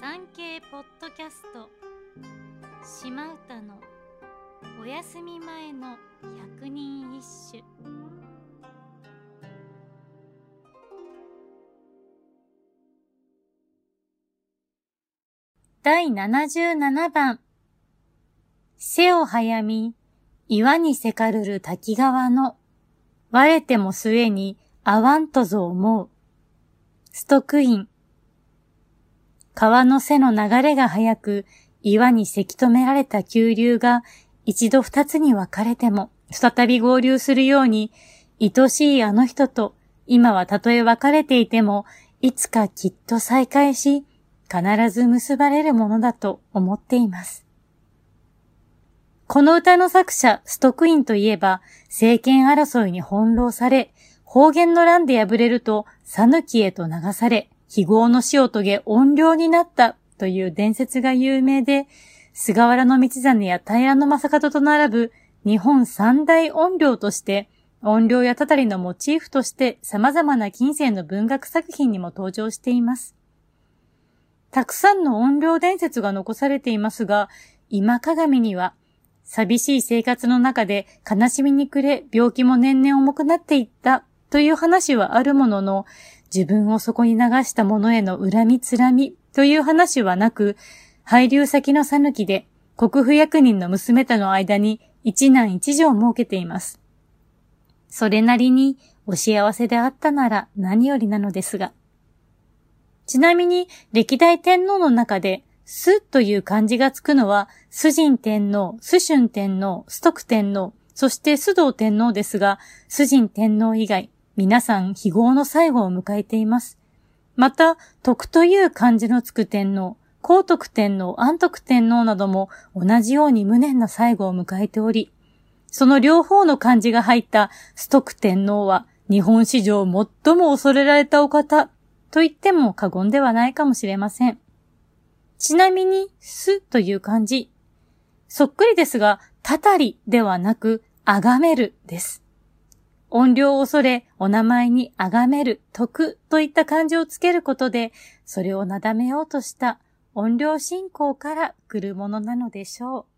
産経ポッドキャスト。島唄のお休み前の百人一首。第77番。背を早み岩にせかるる滝川の。割れても末にあわんとぞ思う。ストックイン。川の背の流れが速く、岩にせき止められた急流が一度二つに分かれても再び合流するように、愛しいあの人と今はたとえ別れていても、いつかきっと再会し、必ず結ばれるものだと思っています。この歌の作者、ストクインといえば、政権争いに翻弄され、方言の乱で敗れると、讃岐へと流され、非業の死を遂げ怨霊になったという伝説が有名で、菅原道真や平野正門と並ぶ日本三大怨霊として、怨霊やたたりのモチーフとして様々な近世の文学作品にも登場しています。たくさんの怨霊伝説が残されていますが、今鏡には、寂しい生活の中で悲しみに暮れ、病気も年々重くなっていったという話はあるものの、自分をそこに流した者への恨みつらみという話はなく、配流先の讃岐で国府役人の娘との間に一男一女を設けています。それなりにお幸せであったなら何よりなのですが。ちなみに歴代天皇の中で、すという漢字がつくのは、崇神天皇、崇春天皇、崇徳天皇、そして須藤天皇ですが、崇神天皇以外、皆さん、非合の最後を迎えています。また、徳という漢字のつく天皇、皇徳天皇、安徳天皇なども同じように無念な最後を迎えており、その両方の漢字が入った崇徳天皇は日本史上最も恐れられたお方と言っても過言ではないかもしれません。ちなみに、すという漢字。そっくりですが、たたりではなく、あがめるです。音量を恐れ、お名前に崇める、徳といった漢字をつけることで、それをなだめようとした音量信仰から来るものなのでしょう。